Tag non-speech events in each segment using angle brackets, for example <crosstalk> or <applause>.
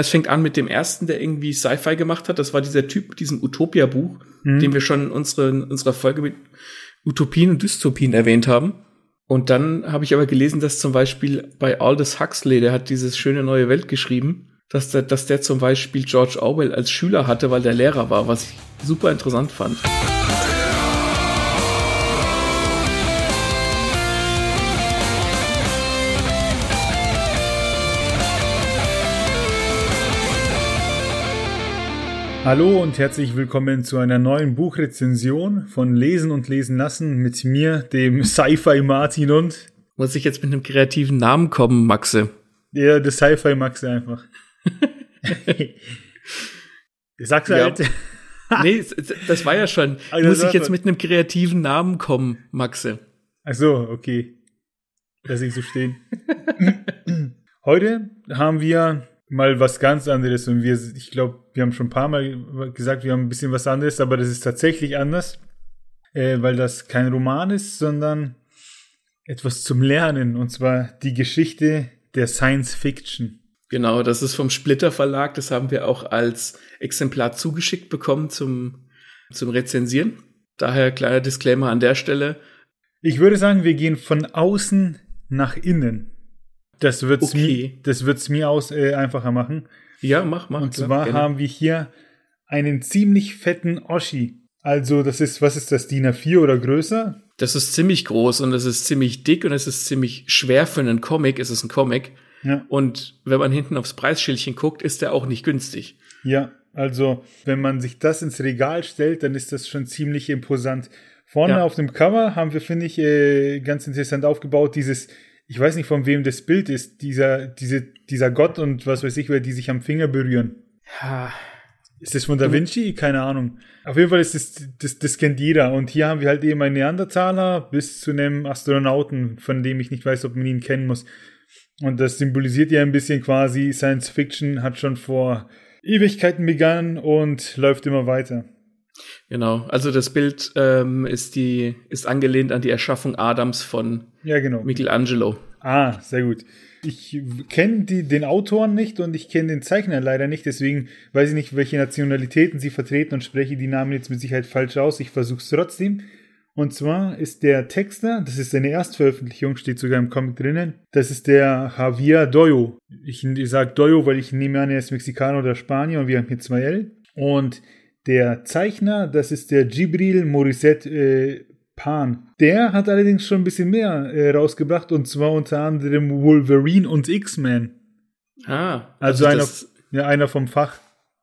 Es fängt an mit dem ersten, der irgendwie Sci-Fi gemacht hat. Das war dieser Typ mit diesem Utopia-Buch, mhm. den wir schon in, unsere, in unserer Folge mit Utopien und Dystopien erwähnt haben. Und dann habe ich aber gelesen, dass zum Beispiel bei Aldous Huxley, der hat dieses schöne neue Welt geschrieben, dass der, dass der zum Beispiel George Orwell als Schüler hatte, weil der Lehrer war, was ich super interessant fand. Hallo und herzlich willkommen zu einer neuen Buchrezension von Lesen und Lesen lassen mit mir, dem Sci-Fi Martin und muss ich jetzt mit einem kreativen Namen kommen, Maxe? Ja, der Sci-Fi Maxe einfach. <laughs> Sag's halt. Ja. <laughs> nee, das war ja schon. Also muss ich jetzt mit einem kreativen Namen kommen, Maxe? Ach so, okay. Lass ich so stehen. <laughs> Heute haben wir mal was ganz anderes und wir, ich glaube, wir haben schon ein paar Mal gesagt, wir haben ein bisschen was anderes, aber das ist tatsächlich anders, äh, weil das kein Roman ist, sondern etwas zum Lernen und zwar die Geschichte der Science Fiction. Genau, das ist vom Splitter Verlag, das haben wir auch als Exemplar zugeschickt bekommen zum, zum Rezensieren. Daher kleiner Disclaimer an der Stelle. Ich würde sagen, wir gehen von außen nach innen. Das wird's okay. mir, das wird's mir aus äh, einfacher machen. Ja, mach, mach. Und zwar klar, haben wir hier einen ziemlich fetten Oschi. Also, das ist, was ist das, DIN A4 oder größer? Das ist ziemlich groß und es ist ziemlich dick und es ist ziemlich schwer für einen Comic. Es ist ein Comic. Ja. Und wenn man hinten aufs Preisschildchen guckt, ist der auch nicht günstig. Ja, also, wenn man sich das ins Regal stellt, dann ist das schon ziemlich imposant. Vorne ja. auf dem Cover haben wir, finde ich, äh, ganz interessant aufgebaut, dieses ich weiß nicht, von wem das Bild ist, dieser, diese, dieser Gott und was weiß ich, wer die sich am Finger berühren. Ja. Ist das von Da Vinci? Keine Ahnung. Auf jeden Fall ist das, das, das kennt jeder. Und hier haben wir halt eben einen Neandertaler bis zu einem Astronauten, von dem ich nicht weiß, ob man ihn kennen muss. Und das symbolisiert ja ein bisschen quasi, Science Fiction hat schon vor Ewigkeiten begangen und läuft immer weiter. Genau, also das Bild ähm, ist die ist angelehnt an die Erschaffung Adams von ja, genau. Michelangelo. Ah, sehr gut. Ich kenne den Autoren nicht und ich kenne den Zeichner leider nicht, deswegen weiß ich nicht, welche Nationalitäten sie vertreten und spreche die Namen jetzt mit Sicherheit falsch aus. Ich versuche es trotzdem. Und zwar ist der Texter, das ist seine Erstveröffentlichung, steht sogar im Comic drinnen, das ist der Javier Doyo. Ich, ich sage Doyo, weil ich nehme an, er ist Mexikaner oder Spanier und wir haben hier zwei L. Und der Zeichner, das ist der Gibril Morissette äh, Pan. Der hat allerdings schon ein bisschen mehr äh, rausgebracht und zwar unter anderem Wolverine und X-Men. Ah. Also, also einer, ja, einer vom Fach.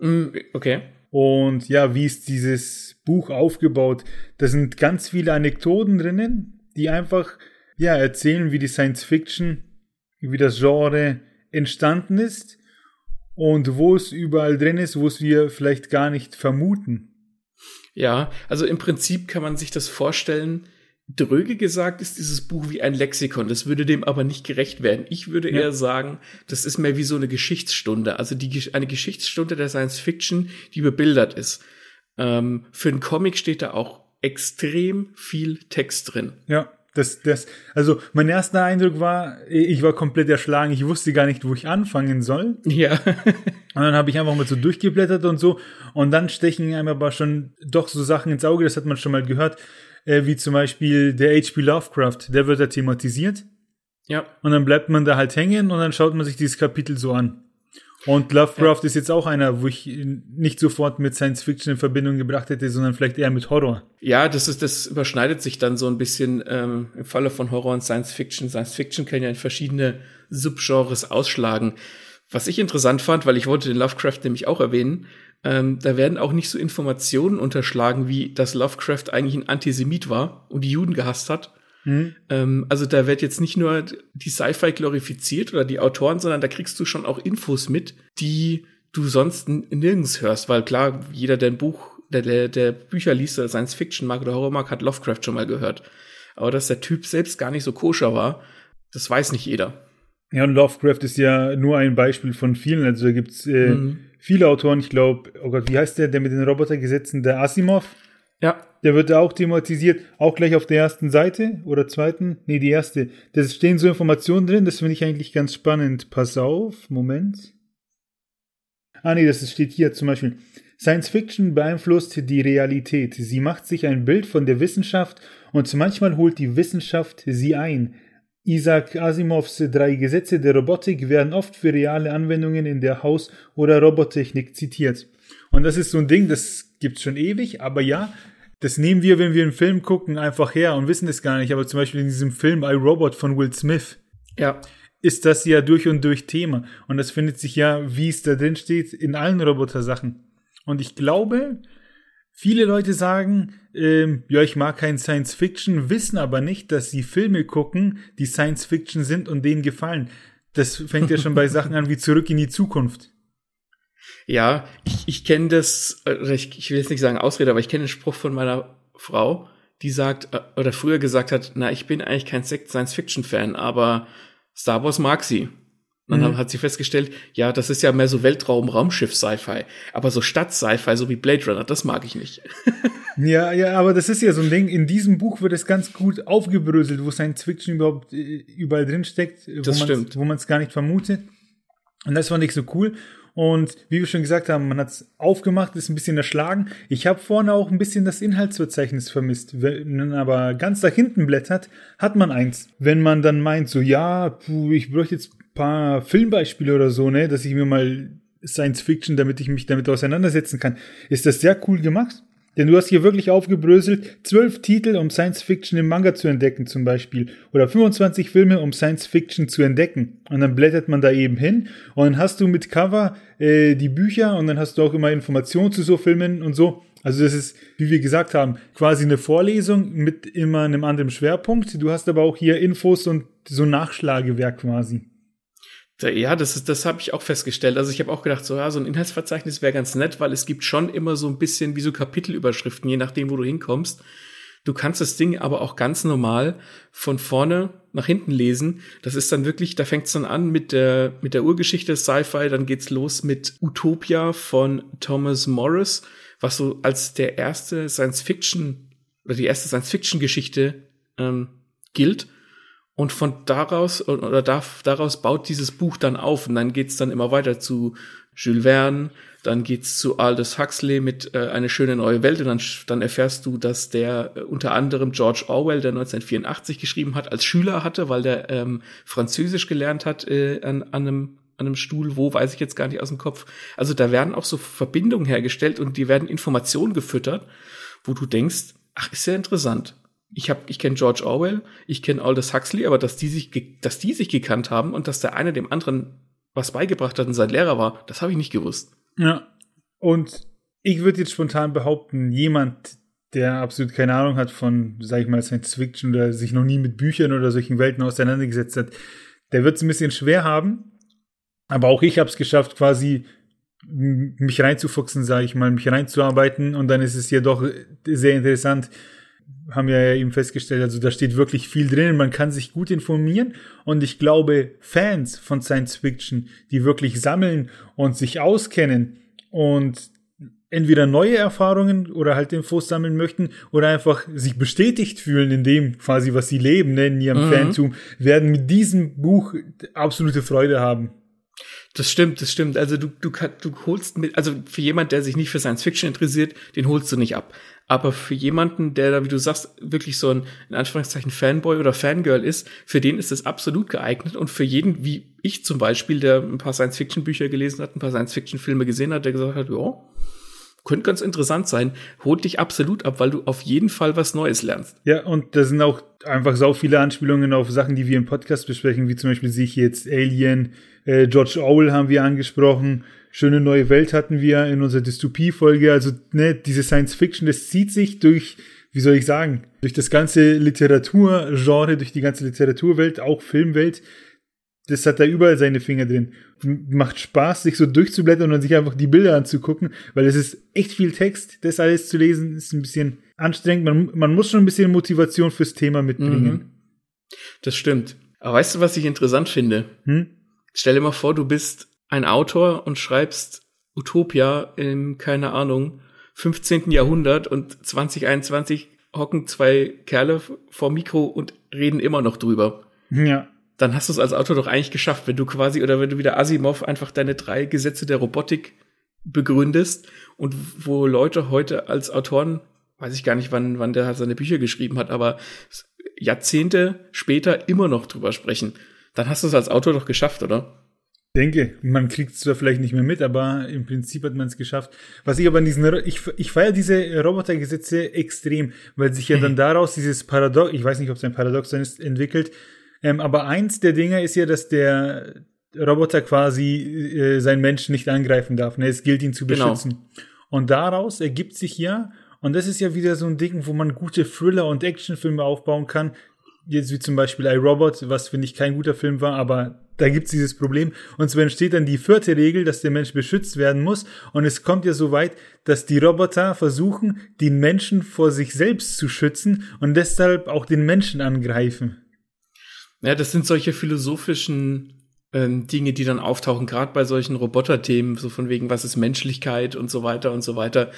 Mm, okay. Und ja, wie ist dieses Buch aufgebaut? Da sind ganz viele Anekdoten drinnen, die einfach ja erzählen, wie die Science Fiction, wie das Genre entstanden ist und wo es überall drin ist, wo es wir vielleicht gar nicht vermuten. Ja, also im Prinzip kann man sich das vorstellen. Dröge gesagt ist dieses Buch wie ein Lexikon. Das würde dem aber nicht gerecht werden. Ich würde ja. eher sagen, das ist mehr wie so eine Geschichtsstunde. Also die, eine Geschichtsstunde der Science Fiction, die bebildert ist. Ähm, für einen Comic steht da auch extrem viel Text drin. Ja. Das, das, also mein erster Eindruck war, ich war komplett erschlagen. Ich wusste gar nicht, wo ich anfangen soll. Ja. und dann habe ich einfach mal so durchgeblättert und so. Und dann stechen einem aber schon doch so Sachen ins Auge, das hat man schon mal gehört, äh, wie zum Beispiel der H.P. Lovecraft, der wird da thematisiert. Ja. Und dann bleibt man da halt hängen und dann schaut man sich dieses Kapitel so an. Und Lovecraft ja. ist jetzt auch einer, wo ich nicht sofort mit Science Fiction in Verbindung gebracht hätte, sondern vielleicht eher mit Horror. Ja, das ist, das überschneidet sich dann so ein bisschen ähm, im Falle von Horror und Science Fiction. Science Fiction kann ja in verschiedene Subgenres ausschlagen. Was ich interessant fand, weil ich wollte den Lovecraft nämlich auch erwähnen, ähm, da werden auch nicht so Informationen unterschlagen, wie dass Lovecraft eigentlich ein Antisemit war und die Juden gehasst hat, Mhm. Ähm, also da wird jetzt nicht nur die Sci-Fi glorifiziert oder die Autoren, sondern da kriegst du schon auch Infos mit, die du sonst nirgends hörst, weil klar, jeder, der ein Buch, der, der, der Bücher liest oder Science Fiction mag oder Horror mag, hat Lovecraft schon mal gehört. Aber dass der Typ selbst gar nicht so koscher war, das weiß nicht jeder. Ja, und Lovecraft ist ja nur ein Beispiel von vielen. Also da gibt's äh, mhm. viele Autoren, ich glaube, oh Gott, wie heißt der, der mit den Robotergesetzen, der Asimov? Ja. Der wird auch thematisiert, auch gleich auf der ersten Seite oder zweiten. Nee, die erste. Da stehen so Informationen drin, das finde ich eigentlich ganz spannend. Pass auf, Moment. Ah nee, das steht hier zum Beispiel. Science Fiction beeinflusst die Realität. Sie macht sich ein Bild von der Wissenschaft und manchmal holt die Wissenschaft sie ein. Isaac Asimovs drei Gesetze der Robotik werden oft für reale Anwendungen in der Haus- oder Robottechnik zitiert. Und das ist so ein Ding, das gibt's schon ewig, aber ja, das nehmen wir, wenn wir einen Film gucken, einfach her und wissen es gar nicht. Aber zum Beispiel in diesem Film I Robot von Will Smith. Ja. Ist das ja durch und durch Thema. Und das findet sich ja, wie es da drin steht, in allen Roboter-Sachen. Und ich glaube, viele Leute sagen, ähm, ja, ich mag kein Science Fiction, wissen aber nicht, dass sie Filme gucken, die Science Fiction sind und denen gefallen. Das fängt ja schon bei <laughs> Sachen an wie Zurück in die Zukunft. Ja, ich, ich kenne das, ich, ich will jetzt nicht sagen Ausrede, aber ich kenne den Spruch von meiner Frau, die sagt, äh, oder früher gesagt hat, na, ich bin eigentlich kein Science-Fiction-Fan, aber Star Wars mag sie. Und dann mhm. hat sie festgestellt, ja, das ist ja mehr so Weltraum, Raumschiff, Sci-Fi. Aber so Stadt-Sci-Fi, so wie Blade Runner, das mag ich nicht. <laughs> ja, ja, aber das ist ja so ein Ding. In diesem Buch wird es ganz gut aufgebröselt, wo Science Fiction überhaupt äh, überall drin steckt, wo man es gar nicht vermutet. Und das fand ich so cool. Und wie wir schon gesagt haben, man hat es aufgemacht, ist ein bisschen erschlagen. Ich habe vorne auch ein bisschen das Inhaltsverzeichnis vermisst. Wenn man aber ganz nach hinten blättert, hat man eins. Wenn man dann meint, so ja, puh, ich bräuchte jetzt ein paar Filmbeispiele oder so, ne, dass ich mir mal Science Fiction, damit ich mich damit auseinandersetzen kann, ist das sehr cool gemacht. Denn du hast hier wirklich aufgebröselt, zwölf Titel, um Science Fiction im Manga zu entdecken zum Beispiel. Oder 25 Filme, um Science Fiction zu entdecken. Und dann blättert man da eben hin. Und dann hast du mit Cover äh, die Bücher und dann hast du auch immer Informationen zu so Filmen und so. Also das ist, wie wir gesagt haben, quasi eine Vorlesung mit immer einem anderen Schwerpunkt. Du hast aber auch hier Infos und so Nachschlagewerk quasi. Ja, das ist, das habe ich auch festgestellt. Also ich habe auch gedacht, so ja, so ein Inhaltsverzeichnis wäre ganz nett, weil es gibt schon immer so ein bisschen wie so Kapitelüberschriften, je nachdem, wo du hinkommst. Du kannst das Ding aber auch ganz normal von vorne nach hinten lesen. Das ist dann wirklich, da fängt es dann an mit der mit der Urgeschichte des Sci-Fi, dann geht's los mit Utopia von Thomas Morris, was so als der erste Science-Fiction oder die erste Science-Fiction-Geschichte ähm, gilt. Und von daraus, oder daraus baut dieses Buch dann auf. Und dann geht's dann immer weiter zu Jules Verne, dann geht's zu Aldous Huxley mit äh, Eine schöne neue Welt. Und dann, dann erfährst du, dass der äh, unter anderem George Orwell, der 1984 geschrieben hat, als Schüler hatte, weil der ähm, Französisch gelernt hat äh, an, an einem an einem Stuhl, wo weiß ich jetzt gar nicht aus dem Kopf. Also da werden auch so Verbindungen hergestellt und die werden Informationen gefüttert, wo du denkst, ach, ist ja interessant ich habe, ich kenne George Orwell, ich kenne Aldous Huxley, aber dass die sich, dass die sich gekannt haben und dass der eine dem anderen was beigebracht hat und sein Lehrer war, das habe ich nicht gewusst. Ja. Und ich würde jetzt spontan behaupten, jemand, der absolut keine Ahnung hat von, sag ich mal, Science Fiction oder sich noch nie mit Büchern oder solchen Welten auseinandergesetzt hat, der wird es ein bisschen schwer haben. Aber auch ich habe es geschafft, quasi mich reinzufuchsen, sage ich mal, mich reinzuarbeiten und dann ist es ja doch sehr interessant, haben wir ja eben festgestellt, also da steht wirklich viel drin, man kann sich gut informieren und ich glaube, Fans von Science Fiction, die wirklich sammeln und sich auskennen und entweder neue Erfahrungen oder halt Infos sammeln möchten oder einfach sich bestätigt fühlen in dem quasi, was sie leben, ne, in ihrem mhm. Fantum, werden mit diesem Buch absolute Freude haben. Das stimmt, das stimmt. Also du, du, du holst mit, also für jemand, der sich nicht für Science Fiction interessiert, den holst du nicht ab. Aber für jemanden, der da, wie du sagst, wirklich so ein, in Anführungszeichen, Fanboy oder Fangirl ist, für den ist es absolut geeignet. Und für jeden, wie ich zum Beispiel, der ein paar Science-Fiction-Bücher gelesen hat, ein paar Science-Fiction-Filme gesehen hat, der gesagt hat, ja, könnte ganz interessant sein, holt dich absolut ab, weil du auf jeden Fall was Neues lernst. Ja, und da sind auch einfach so viele Anspielungen auf Sachen, die wir im Podcast besprechen, wie zum Beispiel sehe ich jetzt Alien, äh, George Orwell haben wir angesprochen, Schöne neue Welt hatten wir in unserer Dystopie-Folge. Also, ne, diese Science Fiction, das zieht sich durch, wie soll ich sagen, durch das ganze Literaturgenre, durch die ganze Literaturwelt, auch Filmwelt. Das hat da überall seine Finger drin. Macht Spaß, sich so durchzublättern und sich einfach die Bilder anzugucken, weil es ist echt viel Text. Das alles zu lesen ist ein bisschen anstrengend. Man, man muss schon ein bisschen Motivation fürs Thema mitbringen. Mhm. Das stimmt. Aber weißt du, was ich interessant finde? Hm? Stell dir mal vor, du bist ein Autor und schreibst Utopia im, keine Ahnung, 15. Jahrhundert und 2021 hocken zwei Kerle vor Mikro und reden immer noch drüber. Ja. Dann hast du es als Autor doch eigentlich geschafft, wenn du quasi, oder wenn du wieder Asimov einfach deine drei Gesetze der Robotik begründest und wo Leute heute als Autoren, weiß ich gar nicht, wann, wann der seine Bücher geschrieben hat, aber Jahrzehnte später immer noch drüber sprechen, dann hast du es als Autor doch geschafft, oder? denke, man kriegt es zwar vielleicht nicht mehr mit, aber im Prinzip hat man es geschafft. Was ich aber in diesen, ich, ich feiere diese Robotergesetze extrem, weil sich ja dann mhm. daraus dieses Paradox, ich weiß nicht, ob es ein Paradoxon ist, entwickelt. Ähm, aber eins der Dinge ist ja, dass der Roboter quasi äh, seinen Menschen nicht angreifen darf. Ne? Es gilt ihn zu genau. beschützen. Genau. Und daraus ergibt sich ja, und das ist ja wieder so ein Ding, wo man gute Thriller- und Actionfilme aufbauen kann. Jetzt wie zum Beispiel iRobot, was finde ich kein guter Film war, aber da gibt's dieses Problem. Und so entsteht dann die vierte Regel, dass der Mensch beschützt werden muss. Und es kommt ja so weit, dass die Roboter versuchen, den Menschen vor sich selbst zu schützen und deshalb auch den Menschen angreifen. Ja, das sind solche philosophischen ähm, Dinge, die dann auftauchen, gerade bei solchen Roboterthemen, so von wegen, was ist Menschlichkeit und so weiter und so weiter.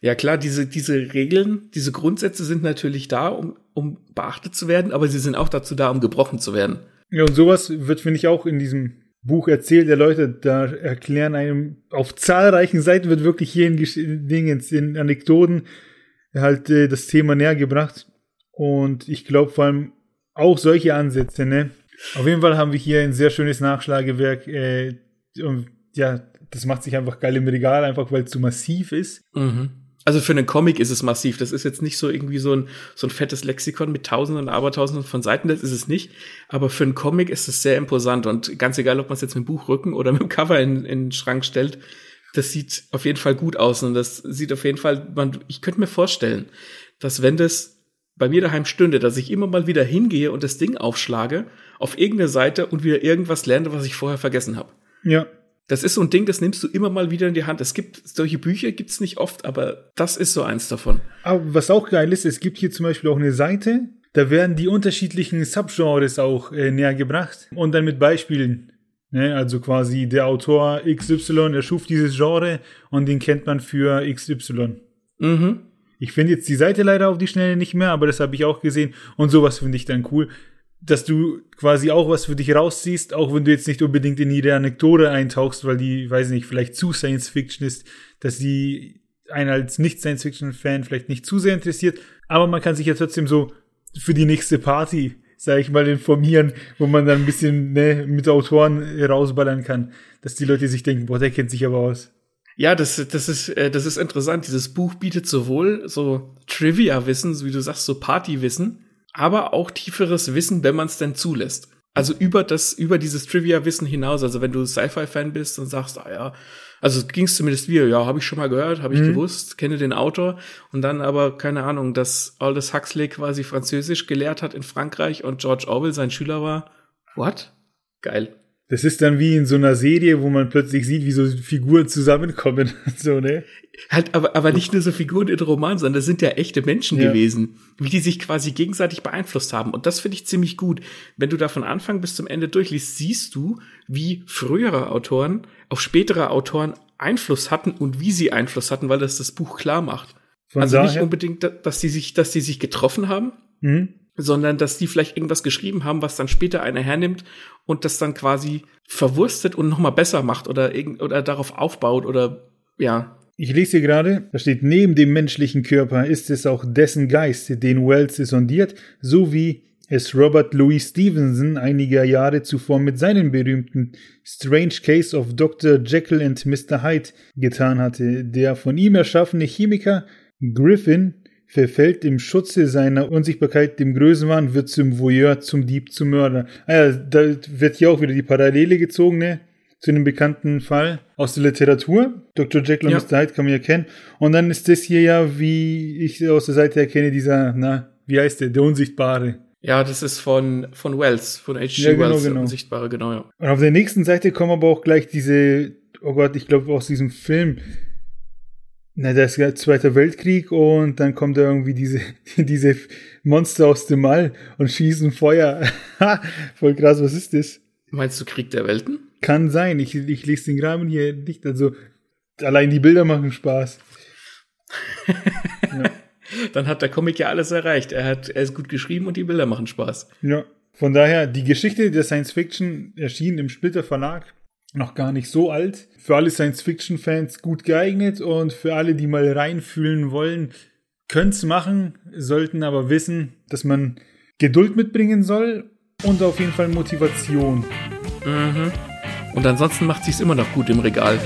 Ja klar, diese, diese Regeln, diese Grundsätze sind natürlich da, um, um beachtet zu werden, aber sie sind auch dazu da, um gebrochen zu werden. Ja, und sowas wird, finde ich, auch in diesem Buch erzählt der Leute, da erklären einem auf zahlreichen Seiten wird wirklich hier in Dingen, in Anekdoten halt äh, das Thema näher gebracht. Und ich glaube vor allem auch solche Ansätze, ne? Auf jeden Fall haben wir hier ein sehr schönes Nachschlagewerk. Äh, und ja, das macht sich einfach geil im Regal, einfach weil es so massiv ist. Mhm. Also für einen Comic ist es massiv. Das ist jetzt nicht so irgendwie so ein, so ein fettes Lexikon mit tausenden, abertausenden von Seiten. Das ist es nicht. Aber für einen Comic ist es sehr imposant. Und ganz egal, ob man es jetzt mit dem Buchrücken oder mit dem Cover in, in den Schrank stellt, das sieht auf jeden Fall gut aus. Und das sieht auf jeden Fall, man, ich könnte mir vorstellen, dass wenn das bei mir daheim stünde, dass ich immer mal wieder hingehe und das Ding aufschlage auf irgendeine Seite und wieder irgendwas lerne, was ich vorher vergessen habe. Ja. Das ist so ein Ding, das nimmst du immer mal wieder in die Hand. Es gibt solche Bücher, gibt's nicht oft, aber das ist so eins davon. Aber was auch geil ist, es gibt hier zum Beispiel auch eine Seite, da werden die unterschiedlichen Subgenres auch äh, näher gebracht und dann mit Beispielen. Ne? Also quasi der Autor XY erschuf dieses Genre und den kennt man für XY. Mhm. Ich finde jetzt die Seite leider auf die Schnelle nicht mehr, aber das habe ich auch gesehen und sowas finde ich dann cool dass du quasi auch was für dich rausziehst, auch wenn du jetzt nicht unbedingt in jede Anekdote eintauchst, weil die, weiß nicht, vielleicht zu Science Fiction ist, dass die einen als Nicht-Science-Fiction-Fan vielleicht nicht zu sehr interessiert, aber man kann sich ja trotzdem so für die nächste Party, sag ich mal, informieren, wo man dann ein bisschen ne, mit Autoren rausballern kann, dass die Leute sich denken, boah, der kennt sich aber aus. Ja, das, das ist, äh, das ist interessant. Dieses Buch bietet sowohl so Trivia-Wissen, wie du sagst, so Party-Wissen, aber auch tieferes Wissen, wenn man es denn zulässt. Also über das, über dieses Trivia-Wissen hinaus. Also wenn du Sci-Fi-Fan bist und sagst, ah ja, also ging es zumindest wieder, ja, habe ich schon mal gehört, habe ich mhm. gewusst, kenne den Autor und dann aber keine Ahnung, dass Aldous Huxley quasi Französisch gelehrt hat in Frankreich und George Orwell sein Schüler war. What? Geil. Das ist dann wie in so einer Serie, wo man plötzlich sieht, wie so Figuren zusammenkommen. <laughs> so, ne? Halt, aber, aber nicht nur so Figuren in Roman, sondern das sind ja echte Menschen ja. gewesen, wie die sich quasi gegenseitig beeinflusst haben. Und das finde ich ziemlich gut. Wenn du da von Anfang bis zum Ende durchliest, siehst du, wie frühere Autoren auf spätere Autoren Einfluss hatten und wie sie Einfluss hatten, weil das das Buch klar macht. Von also daher? nicht unbedingt, dass die sich, dass die sich getroffen haben, mhm sondern dass die vielleicht irgendwas geschrieben haben, was dann später einer hernimmt und das dann quasi verwurstet und nochmal besser macht oder, oder darauf aufbaut oder ja. Ich lese hier gerade, da steht, neben dem menschlichen Körper ist es auch dessen Geist, den Wells sondiert, so wie es Robert Louis Stevenson einige Jahre zuvor mit seinem berühmten Strange Case of Dr. Jekyll and Mr. Hyde getan hatte. Der von ihm erschaffene Chemiker Griffin verfällt im Schutze seiner Unsichtbarkeit dem Größenwahn, wird zum Voyeur, zum Dieb, zum Mörder. Ah ja, da wird hier auch wieder die Parallele gezogen, ne? Zu einem bekannten Fall aus der Literatur. Dr. Jekyll und ja. Mr. Hyde kann man ja kennen. Und dann ist das hier ja, wie ich aus der Seite erkenne, dieser, na, wie heißt der? Der Unsichtbare. Ja, das ist von, von Wells, von H.G. Ja, genau, Wells, genau. Unsichtbare, genau, ja. Und auf der nächsten Seite kommen aber auch gleich diese, oh Gott, ich glaube aus diesem Film, na, das ist Zweiter Weltkrieg und dann kommt da irgendwie diese, <laughs> diese Monster aus dem All und schießen Feuer. <laughs> Voll krass, was ist das? Meinst du Krieg der Welten? Kann sein, ich, ich lese den Graben hier nicht. Also, allein die Bilder machen Spaß. ja. <laughs> Dann hat der Comic ja alles erreicht. Er, hat, er ist gut geschrieben und die Bilder machen Spaß. Ja, von daher, die Geschichte der Science Fiction erschien im Splitter Verlag noch gar nicht so alt. Für alle Science-Fiction-Fans gut geeignet und für alle, die mal reinfühlen wollen, können's machen, sollten aber wissen, dass man Geduld mitbringen soll und auf jeden Fall Motivation. Mhm. Und ansonsten macht sich's immer noch gut im Regal.